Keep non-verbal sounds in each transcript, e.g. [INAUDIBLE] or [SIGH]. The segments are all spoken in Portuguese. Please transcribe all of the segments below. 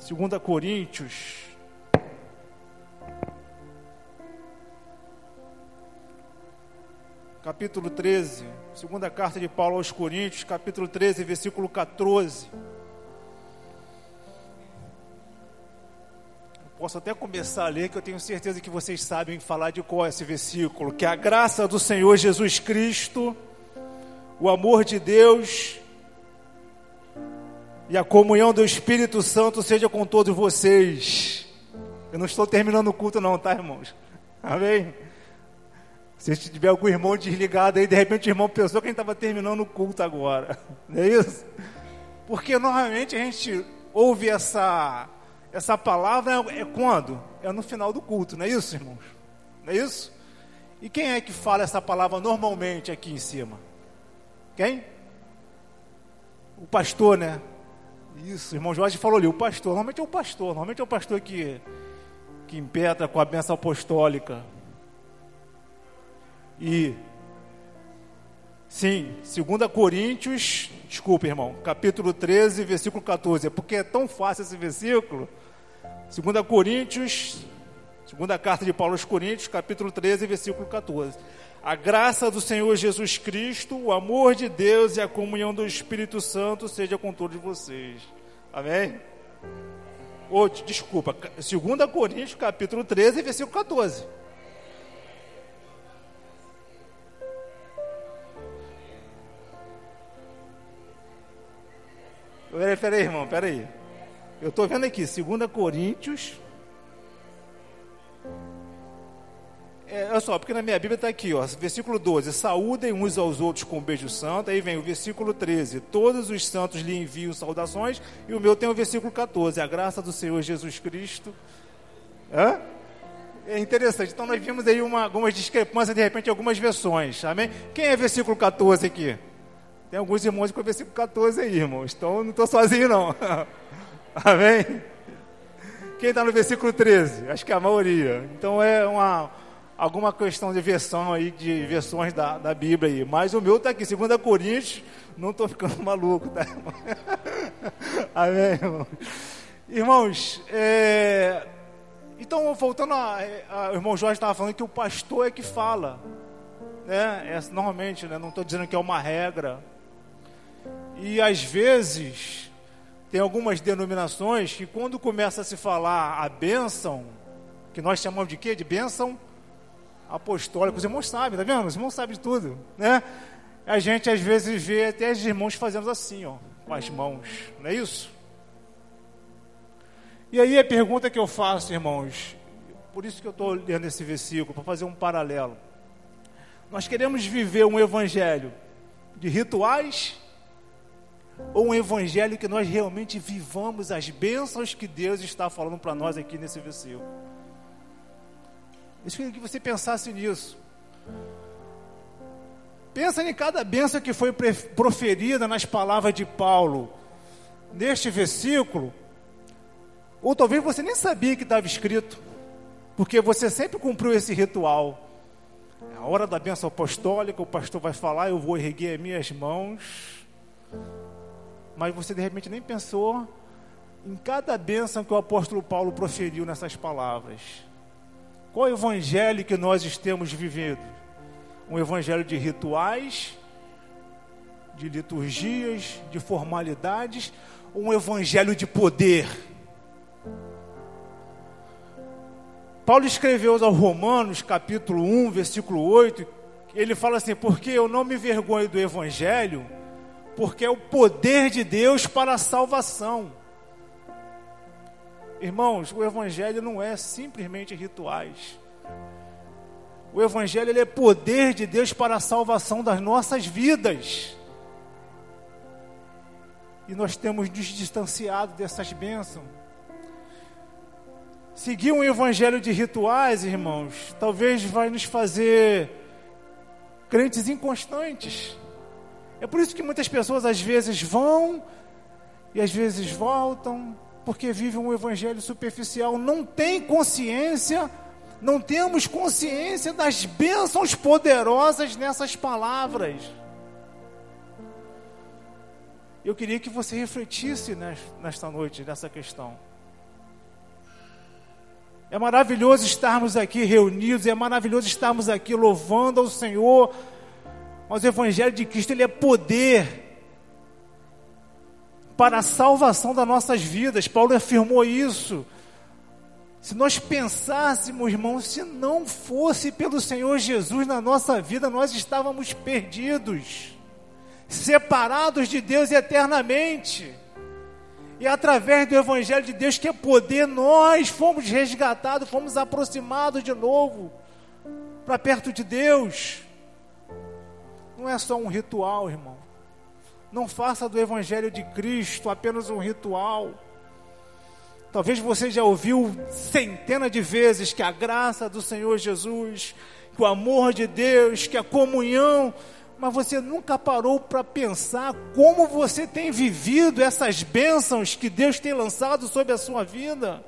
2 Coríntios. Capítulo 13, segunda carta de Paulo aos Coríntios, capítulo 13, versículo 14. Posso até começar a ler, que eu tenho certeza que vocês sabem falar de qual é esse versículo. Que a graça do Senhor Jesus Cristo, o amor de Deus e a comunhão do Espírito Santo seja com todos vocês. Eu não estou terminando o culto, não, tá, irmãos? Amém? Se tiver algum irmão desligado aí, de repente o irmão pensou que a gente estava terminando o culto agora. Não é isso? Porque normalmente a gente ouve essa, essa palavra é quando? É no final do culto, não é isso, irmãos? Não é isso? E quem é que fala essa palavra normalmente aqui em cima? Quem? O pastor, né? Isso, o irmão Jorge falou ali, o pastor. Normalmente é o pastor, normalmente é o pastor que, que impetra com a benção apostólica. E sim, 2 Coríntios, desculpa, irmão, capítulo 13, versículo 14, é porque é tão fácil esse versículo. 2 Coríntios, segunda carta de Paulo aos Coríntios, capítulo 13, versículo 14. A graça do Senhor Jesus Cristo, o amor de Deus e a comunhão do Espírito Santo seja com todos vocês. Amém? Oh, desculpa, 2 Coríntios, capítulo 13, versículo 14. Peraí, peraí, irmão, peraí. Eu estou vendo aqui, 2 Coríntios. Olha só, porque na minha Bíblia está aqui, ó, versículo 12: Saúdem uns aos outros com um beijo santo. Aí vem o versículo 13: Todos os santos lhe enviam saudações. E o meu tem o versículo 14: A graça do Senhor Jesus Cristo. Hã? É interessante. Então nós vimos aí uma, algumas discrepâncias, de repente, algumas versões. Amém? Quem é versículo 14 aqui? Tem alguns irmãos com o versículo 14 aí, irmãos. Então não estou sozinho, não. [LAUGHS] Amém? Quem está no versículo 13? Acho que é a maioria. Então é uma alguma questão de versão aí, de versões da, da Bíblia aí. Mas o meu está aqui, 2 Coríntios, não estou ficando [LAUGHS] maluco, tá? [LAUGHS] Amém, irmão? Irmãos, é... então voltando a, a, o irmão Jorge estava falando que o pastor é que fala. Né? É, normalmente, né? não estou dizendo que é uma regra, e às vezes, tem algumas denominações que quando começa a se falar a bênção, que nós chamamos de quê? De bênção apostólica. Os irmãos sabem, tá vendo? Os irmãos sabem de tudo, né? A gente às vezes vê até os irmãos fazendo assim, ó, com as mãos, não é isso? E aí a pergunta que eu faço, irmãos, por isso que eu estou lendo esse versículo, para fazer um paralelo. Nós queremos viver um evangelho de rituais ou um evangelho que nós realmente vivamos as bênçãos que Deus está falando para nós aqui nesse versículo. Eu queria que você pensasse nisso. Pensa em cada bênção que foi proferida nas palavras de Paulo neste versículo, ou talvez você nem sabia que estava escrito, porque você sempre cumpriu esse ritual. É a hora da bênção apostólica, o pastor vai falar, eu vou erguer as minhas mãos mas você de repente nem pensou em cada bênção que o apóstolo Paulo proferiu nessas palavras. Qual é o evangelho que nós estamos vivendo? Um evangelho de rituais, de liturgias, de formalidades, ou um evangelho de poder? Paulo escreveu aos Romanos, capítulo 1, versículo 8, ele fala assim: Porque eu não me vergonho do evangelho porque é o poder de Deus para a salvação. Irmãos, o Evangelho não é simplesmente rituais. O Evangelho é poder de Deus para a salvação das nossas vidas. E nós temos nos distanciado dessas bênçãos. Seguir um evangelho de rituais, irmãos, talvez vai nos fazer crentes inconstantes. É por isso que muitas pessoas às vezes vão e às vezes voltam, porque vivem um evangelho superficial, não tem consciência, não temos consciência das bênçãos poderosas nessas palavras. Eu queria que você refletisse nesta noite nessa questão. É maravilhoso estarmos aqui reunidos, é maravilhoso estarmos aqui louvando ao Senhor. Mas o Evangelho de Cristo ele é poder para a salvação das nossas vidas. Paulo afirmou isso. Se nós pensássemos, irmãos, se não fosse pelo Senhor Jesus na nossa vida, nós estávamos perdidos, separados de Deus eternamente. E através do Evangelho de Deus, que é poder, nós fomos resgatados, fomos aproximados de novo para perto de Deus. Não é só um ritual, irmão. Não faça do Evangelho de Cristo apenas um ritual. Talvez você já ouviu centenas de vezes que a graça do Senhor Jesus, que o amor de Deus, que a comunhão mas você nunca parou para pensar como você tem vivido essas bênçãos que Deus tem lançado sobre a sua vida.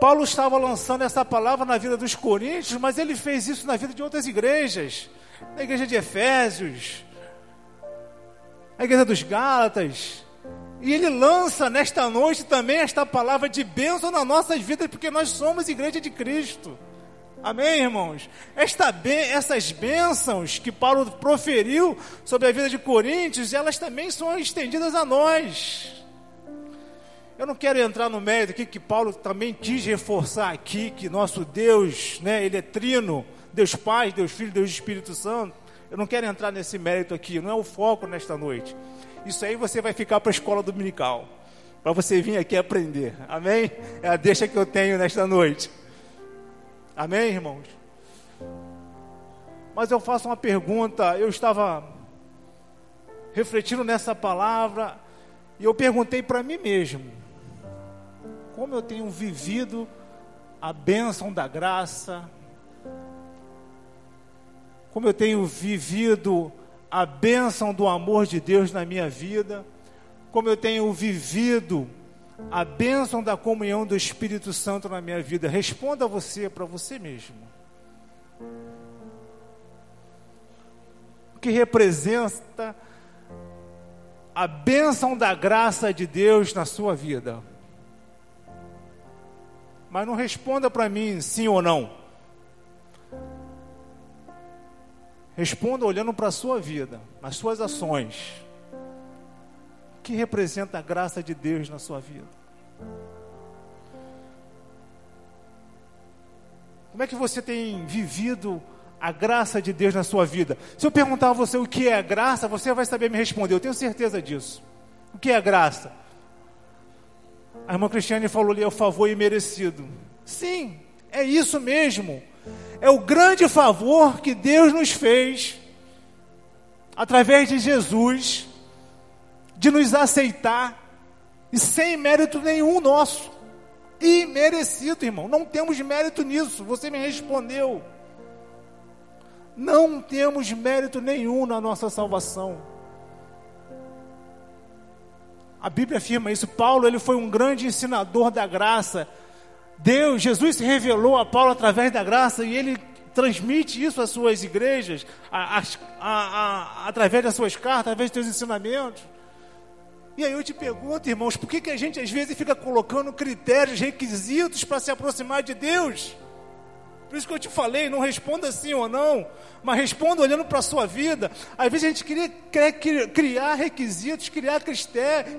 Paulo estava lançando essa palavra na vida dos coríntios, mas ele fez isso na vida de outras igrejas, na igreja de Efésios, na igreja dos Gálatas. E ele lança nesta noite também esta palavra de bênção nas nossas vidas, porque nós somos igreja de Cristo. Amém, irmãos? Esta, essas bênçãos que Paulo proferiu sobre a vida de Coríntios, elas também são estendidas a nós. Eu não quero entrar no mérito aqui que Paulo também quis reforçar aqui que nosso Deus, né, ele é trino, Deus Pai, Deus Filho, Deus Espírito Santo. Eu não quero entrar nesse mérito aqui, não é o foco nesta noite. Isso aí você vai ficar para a escola dominical, para você vir aqui aprender. Amém? É a deixa que eu tenho nesta noite. Amém, irmãos? Mas eu faço uma pergunta. Eu estava refletindo nessa palavra e eu perguntei para mim mesmo: como eu tenho vivido a bênção da graça? Como eu tenho vivido a bênção do amor de Deus na minha vida? Como eu tenho vivido a bênção da comunhão do Espírito Santo na minha vida? Responda você para você mesmo. O que representa a bênção da graça de Deus na sua vida? Mas não responda para mim sim ou não. Responda olhando para a sua vida, nas suas ações que representa a graça de Deus na sua vida? Como é que você tem vivido a graça de Deus na sua vida? Se eu perguntar a você o que é a graça, você vai saber me responder, eu tenho certeza disso. O que é a graça? A irmã Cristiane falou ali, é o favor imerecido. Sim, é isso mesmo. É o grande favor que Deus nos fez através de Jesus de nos aceitar e sem mérito nenhum nosso. Imerecido, irmão. Não temos mérito nisso. Você me respondeu. Não temos mérito nenhum na nossa salvação. A Bíblia afirma isso. Paulo, ele foi um grande ensinador da graça. Deus, Jesus se revelou a Paulo através da graça e ele transmite isso às suas igrejas, a, a, a, através das suas cartas, através dos seus ensinamentos. E aí eu te pergunto, irmãos, por que, que a gente às vezes fica colocando critérios, requisitos para se aproximar de Deus? Por isso que eu te falei, não responda sim ou não, mas responda olhando para a sua vida. Às vezes a gente queria, quer criar requisitos, criar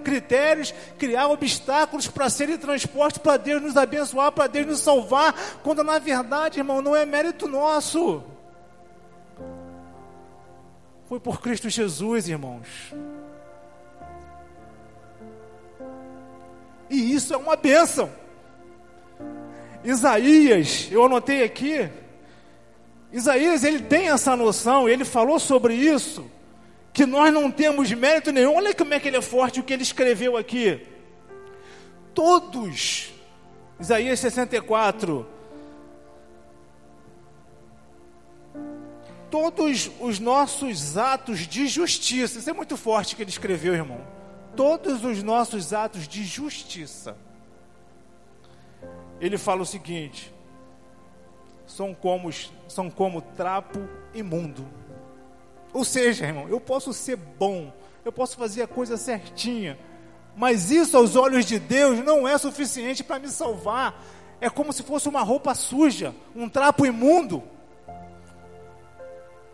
critérios, criar obstáculos para serem transporte para Deus nos abençoar, para Deus nos salvar, quando na verdade, irmão, não é mérito nosso. Foi por Cristo Jesus, irmãos. E isso é uma bênção. Isaías, eu anotei aqui, Isaías ele tem essa noção, ele falou sobre isso, que nós não temos mérito nenhum. Olha como é que ele é forte o que ele escreveu aqui. Todos, Isaías 64, todos os nossos atos de justiça, isso é muito forte que ele escreveu, irmão todos os nossos atos de justiça. Ele fala o seguinte: são como, são como trapo imundo. Ou seja, irmão, eu posso ser bom, eu posso fazer a coisa certinha, Mas isso aos olhos de Deus não é suficiente para me salvar. É como se fosse uma roupa suja, um trapo imundo.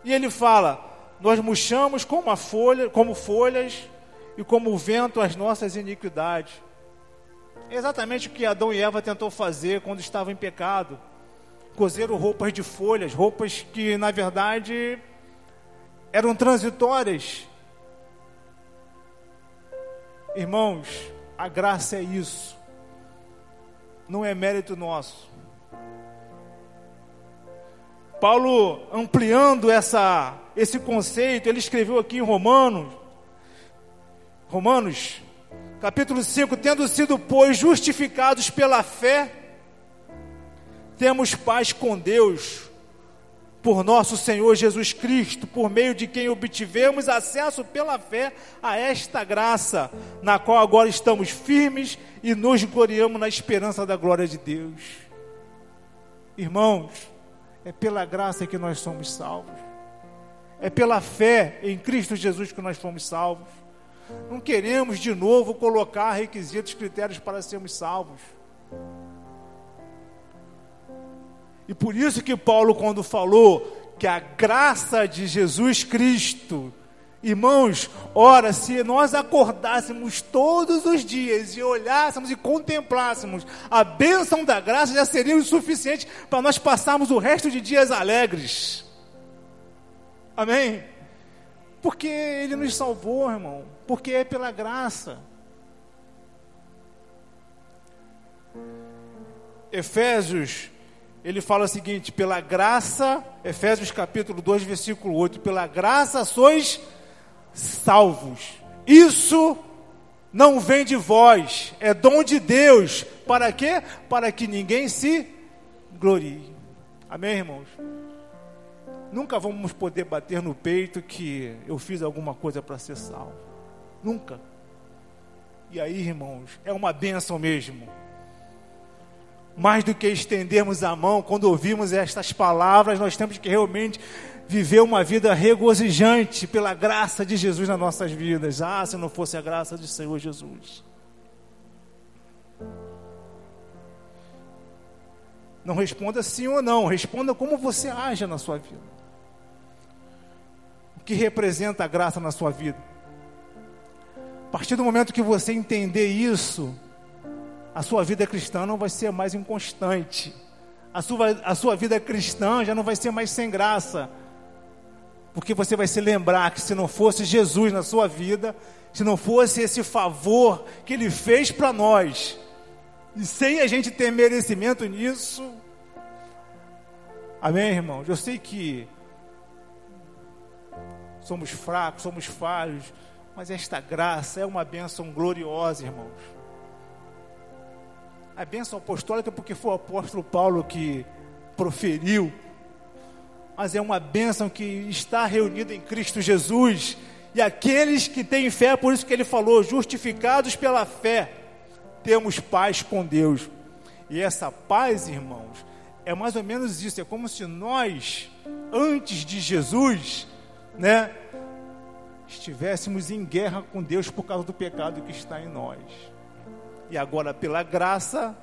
E ele fala: Nós murchamos como, folha, como folhas e como o vento as nossas iniquidades. É exatamente o que Adão e Eva tentou fazer quando estavam em pecado. Cozeram roupas de folhas, roupas que na verdade eram transitórias. Irmãos, a graça é isso. Não é mérito nosso. Paulo ampliando essa esse conceito, ele escreveu aqui em Romanos Romanos capítulo 5, tendo sido pois justificados pela fé, temos paz com Deus por nosso Senhor Jesus Cristo, por meio de quem obtivemos acesso pela fé a esta graça, na qual agora estamos firmes e nos gloriamos na esperança da glória de Deus. Irmãos, é pela graça que nós somos salvos. É pela fé em Cristo Jesus que nós fomos salvos. Não queremos de novo colocar requisitos, critérios para sermos salvos. E por isso que Paulo, quando falou que a graça de Jesus Cristo, irmãos, ora, se nós acordássemos todos os dias e olhássemos e contemplássemos a bênção da graça, já seria o suficiente para nós passarmos o resto de dias alegres. Amém? Porque Ele nos salvou, irmão. Porque é pela graça. Efésios ele fala o seguinte: pela graça, Efésios capítulo 2, versículo 8, pela graça sois salvos. Isso não vem de vós, é dom de Deus. Para quê? Para que ninguém se glorie. Amém, irmãos? Nunca vamos poder bater no peito que eu fiz alguma coisa para ser salvo. Nunca. E aí, irmãos, é uma bênção mesmo mais do que estendermos a mão, quando ouvimos estas palavras, nós temos que realmente viver uma vida regozijante pela graça de Jesus nas nossas vidas. Ah, se não fosse a graça do Senhor Jesus. Não responda sim ou não, responda como você age na sua vida. O que representa a graça na sua vida? A partir do momento que você entender isso, a sua vida cristã não vai ser mais inconstante. A sua, a sua vida cristã já não vai ser mais sem graça. Porque você vai se lembrar que se não fosse Jesus na sua vida, se não fosse esse favor que Ele fez para nós, e sem a gente ter merecimento nisso, amém, irmãos? Eu sei que somos fracos, somos falhos, mas esta graça é uma bênção gloriosa, irmãos a bênção apostólica porque foi o apóstolo Paulo que proferiu, mas é uma bênção que está reunida em Cristo Jesus. E aqueles que têm fé, por isso que ele falou, justificados pela fé, temos paz com Deus. E essa paz, irmãos, é mais ou menos isso, é como se nós, antes de Jesus, né, estivéssemos em guerra com Deus por causa do pecado que está em nós. E agora, pela graça,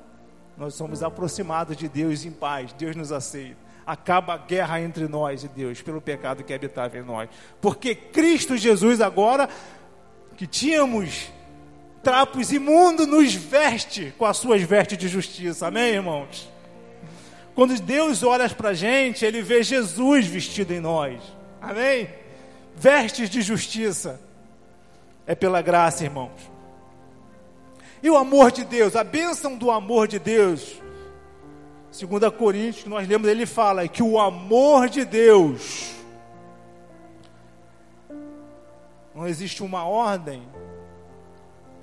nós somos aproximados de Deus em paz. Deus nos aceita. Acaba a guerra entre nós e Deus pelo pecado que habitava em nós. Porque Cristo Jesus, agora que tínhamos trapos imundos, nos veste com as suas vestes de justiça. Amém, irmãos? Quando Deus olha para a gente, Ele vê Jesus vestido em nós. Amém? Vestes de justiça. É pela graça, irmãos. E o amor de Deus, a bênção do amor de Deus. Segundo a Coríntios, nós lemos, ele fala que o amor de Deus não existe uma ordem,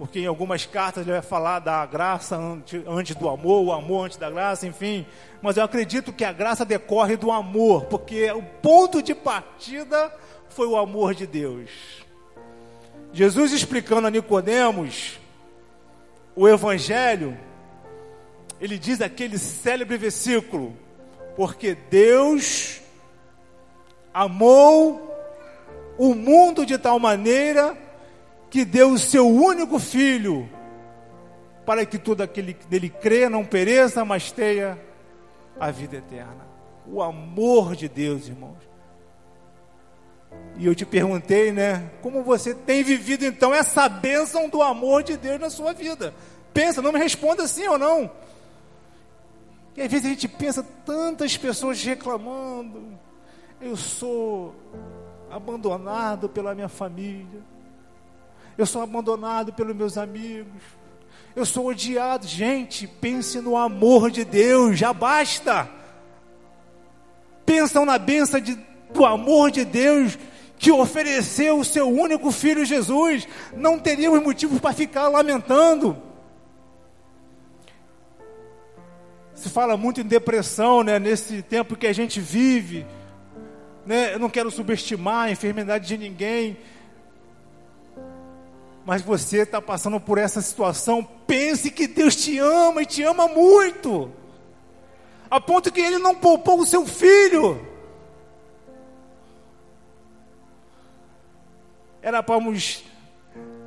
porque em algumas cartas ele vai falar da graça antes, do amor, o amor antes da graça, enfim. Mas eu acredito que a graça decorre do amor, porque o ponto de partida foi o amor de Deus. Jesus explicando a Nicodemos o Evangelho, ele diz aquele célebre versículo: Porque Deus amou o mundo de tal maneira que deu o seu único filho, para que todo aquele que nele crê não pereça, mas tenha a vida eterna. O amor de Deus, irmãos. E eu te perguntei, né? Como você tem vivido então essa bênção do amor de Deus na sua vida? Pensa, não me responda sim ou não. E às vezes a gente pensa tantas pessoas reclamando. Eu sou abandonado pela minha família. Eu sou abandonado pelos meus amigos. Eu sou odiado. Gente, pense no amor de Deus, já basta. Pensam na benção de, do amor de Deus que ofereceu o seu único filho Jesus. Não teríamos motivos para ficar lamentando. Se fala muito em depressão, né, nesse tempo que a gente vive. Né? Eu não quero subestimar a enfermidade de ninguém. Mas você está passando por essa situação, pense que Deus te ama e te ama muito. A ponto que Ele não poupou o seu filho. Era para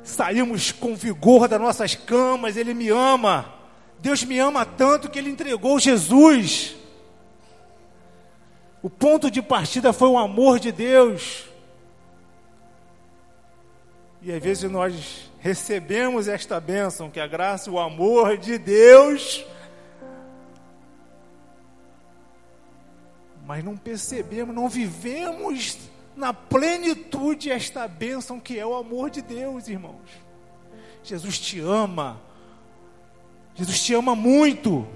sairmos com vigor das nossas camas, Ele me ama. Deus me ama tanto que Ele entregou Jesus. O ponto de partida foi o amor de Deus. E às vezes nós recebemos esta bênção, que a graça e o amor de Deus, mas não percebemos, não vivemos na plenitude esta bênção que é o amor de Deus, irmãos. Jesus te ama. Jesus te ama muito.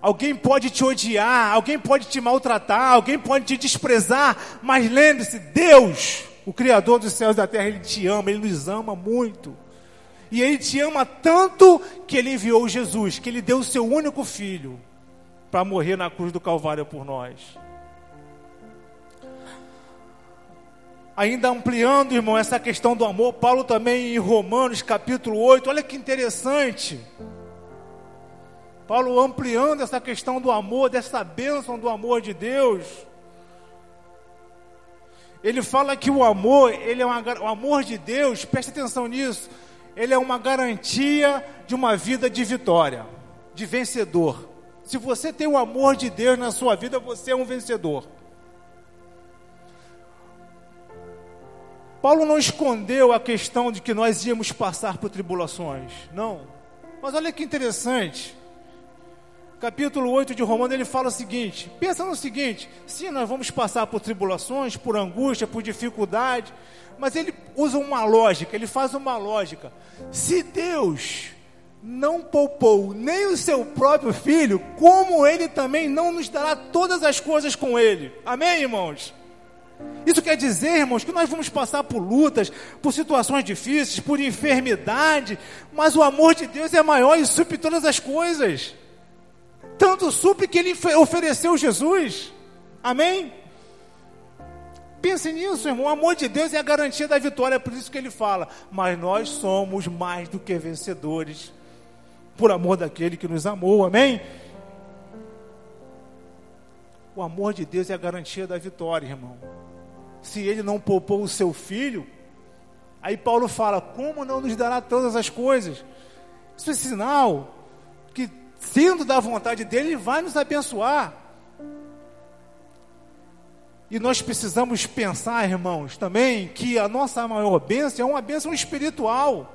Alguém pode te odiar, alguém pode te maltratar, alguém pode te desprezar, mas lembre-se, Deus, o Criador dos céus e da terra, Ele te ama, Ele nos ama muito. E Ele te ama tanto que Ele enviou Jesus, que Ele deu o seu único filho para morrer na cruz do Calvário por nós. Ainda ampliando, irmão, essa questão do amor, Paulo também em Romanos capítulo 8, olha que interessante. Paulo ampliando essa questão do amor, dessa bênção do amor de Deus. Ele fala que o amor, ele é uma, o amor de Deus, preste atenção nisso, ele é uma garantia de uma vida de vitória, de vencedor. Se você tem o amor de Deus na sua vida, você é um vencedor. Paulo não escondeu a questão de que nós íamos passar por tribulações, não. Mas olha que interessante capítulo 8 de Romanos, ele fala o seguinte: pensa no seguinte, sim, nós vamos passar por tribulações, por angústia, por dificuldade, mas ele usa uma lógica, ele faz uma lógica. Se Deus não poupou nem o seu próprio filho, como ele também não nos dará todas as coisas com ele? Amém, irmãos? Isso quer dizer, irmãos, que nós vamos passar por lutas, por situações difíceis, por enfermidade, mas o amor de Deus é maior e supre todas as coisas. Tanto supre que ele ofereceu Jesus. Amém? Pense nisso, irmão. O amor de Deus é a garantia da vitória, é por isso que ele fala. Mas nós somos mais do que vencedores, por amor daquele que nos amou. Amém? O amor de Deus é a garantia da vitória, irmão. Se ele não poupou o seu filho, aí Paulo fala: como não nos dará todas as coisas? Isso é sinal sendo da vontade dele, Ele vai nos abençoar. E nós precisamos pensar, irmãos, também que a nossa maior bênção é uma bênção espiritual.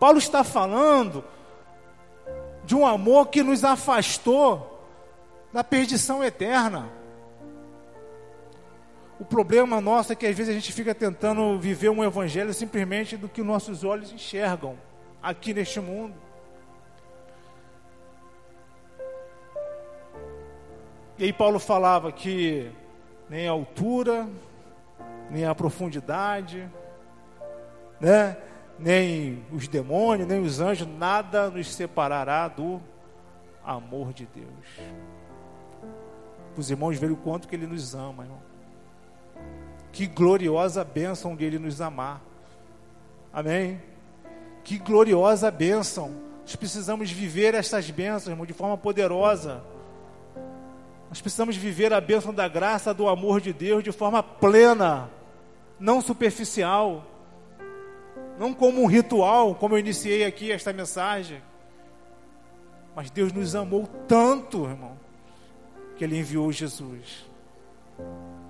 Paulo está falando de um amor que nos afastou da perdição eterna. O problema nosso é que às vezes a gente fica tentando viver um evangelho simplesmente do que nossos olhos enxergam aqui neste mundo. E aí Paulo falava que nem a altura, nem a profundidade, né? nem os demônios, nem os anjos, nada nos separará do amor de Deus. Os irmãos verem o quanto que Ele nos ama, irmão. Que gloriosa bênção de Ele nos amar. Amém? Que gloriosa bênção. Nós precisamos viver essas bênçãos, irmão, de forma poderosa. Nós precisamos viver a bênção da graça, do amor de Deus de forma plena, não superficial. não como um ritual, como eu iniciei aqui esta mensagem. Mas Deus nos amou tanto, irmão, que Ele enviou Jesus.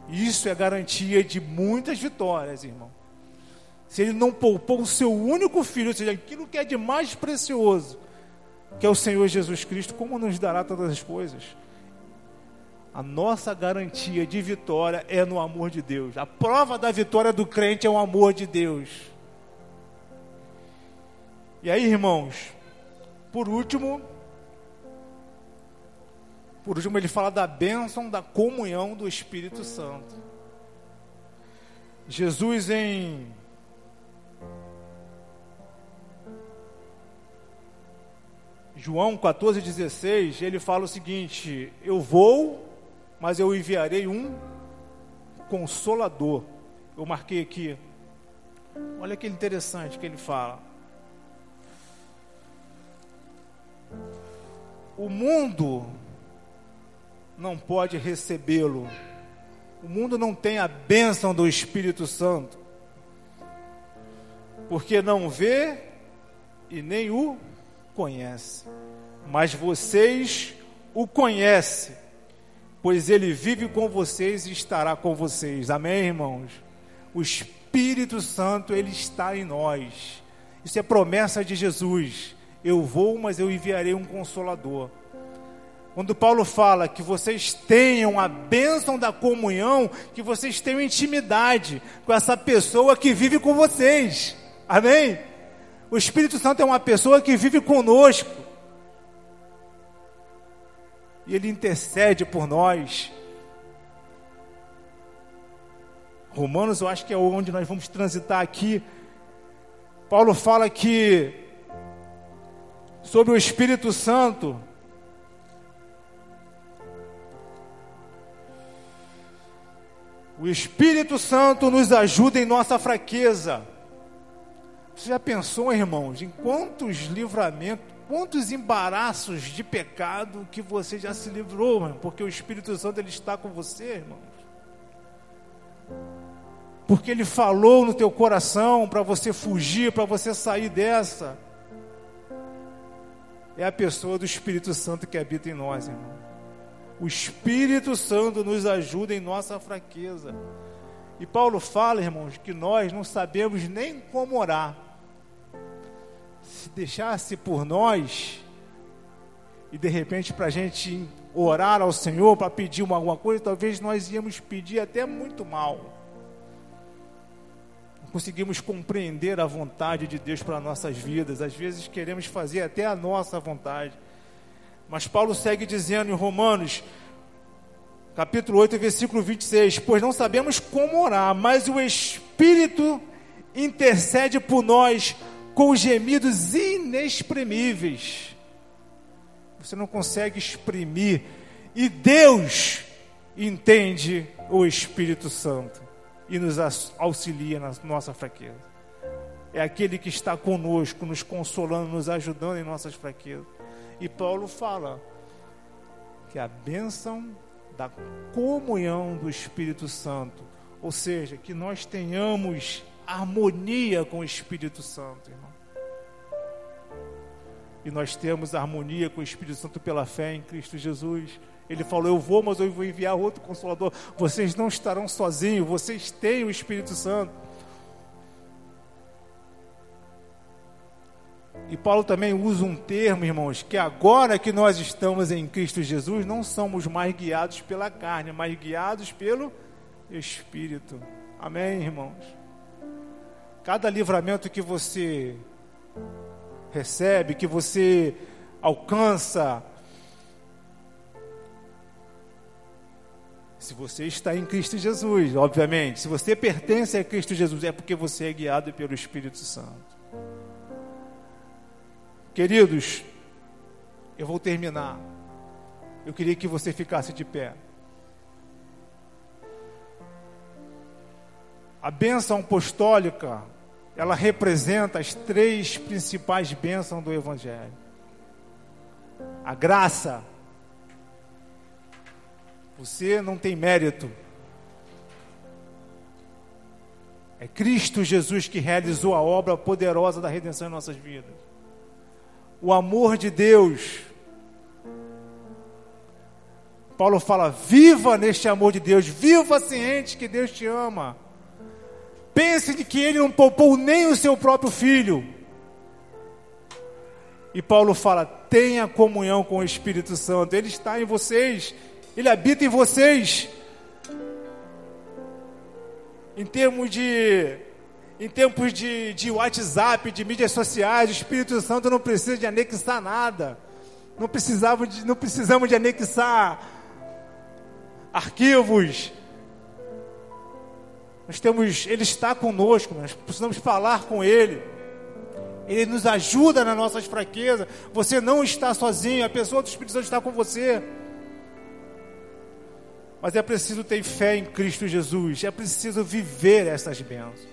Isso é garantia de muitas vitórias, irmão. Se Ele não poupou o seu único filho, ou seja, aquilo que é de mais precioso, que é o Senhor Jesus Cristo, como nos dará todas as coisas? A nossa garantia de vitória é no amor de Deus. A prova da vitória do crente é o amor de Deus. E aí, irmãos, por último, por último, ele fala da bênção da comunhão do Espírito Santo. Jesus em João 14,16, ele fala o seguinte: Eu vou, mas eu enviarei um consolador. Eu marquei aqui. Olha que interessante que ele fala. O mundo não pode recebê-lo. O mundo não tem a bênção do Espírito Santo, porque não vê e nem o conhece. Mas vocês o conhecem, pois ele vive com vocês e estará com vocês. Amém, irmãos? O Espírito Santo, ele está em nós. Isso é promessa de Jesus. Eu vou, mas eu enviarei um consolador. Quando Paulo fala que vocês tenham a bênção da comunhão, que vocês tenham intimidade com essa pessoa que vive com vocês. Amém? O Espírito Santo é uma pessoa que vive conosco. E ele intercede por nós. Romanos, eu acho que é onde nós vamos transitar aqui. Paulo fala que sobre o Espírito Santo, O Espírito Santo nos ajuda em nossa fraqueza. Você já pensou, irmãos, em quantos livramentos, quantos embaraços de pecado que você já se livrou, irmão, porque o Espírito Santo ele está com você, irmãos. Porque ele falou no teu coração para você fugir, para você sair dessa. É a pessoa do Espírito Santo que habita em nós, irmão. O Espírito Santo nos ajuda em nossa fraqueza. E Paulo fala, irmãos, que nós não sabemos nem como orar. Se deixasse por nós, e de repente para a gente orar ao Senhor para pedir uma, alguma coisa, talvez nós íamos pedir até muito mal. Não conseguimos compreender a vontade de Deus para nossas vidas. Às vezes queremos fazer até a nossa vontade. Mas Paulo segue dizendo em Romanos, capítulo 8, versículo 26: Pois não sabemos como orar, mas o Espírito intercede por nós com gemidos inexprimíveis. Você não consegue exprimir, e Deus entende o Espírito Santo e nos auxilia na nossa fraqueza. É aquele que está conosco, nos consolando, nos ajudando em nossas fraquezas. E Paulo fala que a bênção da comunhão do Espírito Santo, ou seja, que nós tenhamos harmonia com o Espírito Santo, irmão. E nós temos harmonia com o Espírito Santo pela fé em Cristo Jesus. Ele falou: Eu vou, mas eu vou enviar outro consolador. Vocês não estarão sozinhos, vocês têm o Espírito Santo. E Paulo também usa um termo, irmãos, que agora que nós estamos em Cristo Jesus, não somos mais guiados pela carne, mas guiados pelo Espírito. Amém, irmãos? Cada livramento que você recebe, que você alcança, se você está em Cristo Jesus, obviamente, se você pertence a Cristo Jesus, é porque você é guiado pelo Espírito Santo. Queridos, eu vou terminar. Eu queria que você ficasse de pé. A bênção apostólica, ela representa as três principais bênçãos do Evangelho: a graça. Você não tem mérito. É Cristo Jesus que realizou a obra poderosa da redenção em nossas vidas. O amor de Deus. Paulo fala: viva neste amor de Deus, viva ciente que Deus te ama. Pense de que ele não poupou nem o seu próprio filho. E Paulo fala: tenha comunhão com o Espírito Santo, ele está em vocês, ele habita em vocês. Em termos de em tempos de, de WhatsApp, de mídias sociais, o Espírito Santo não precisa de anexar nada. Não, precisava de, não precisamos de anexar arquivos. Nós temos, Ele está conosco, nós precisamos falar com Ele. Ele nos ajuda nas nossas fraquezas. Você não está sozinho, a pessoa do Espírito Santo está com você. Mas é preciso ter fé em Cristo Jesus, é preciso viver essas bênçãos.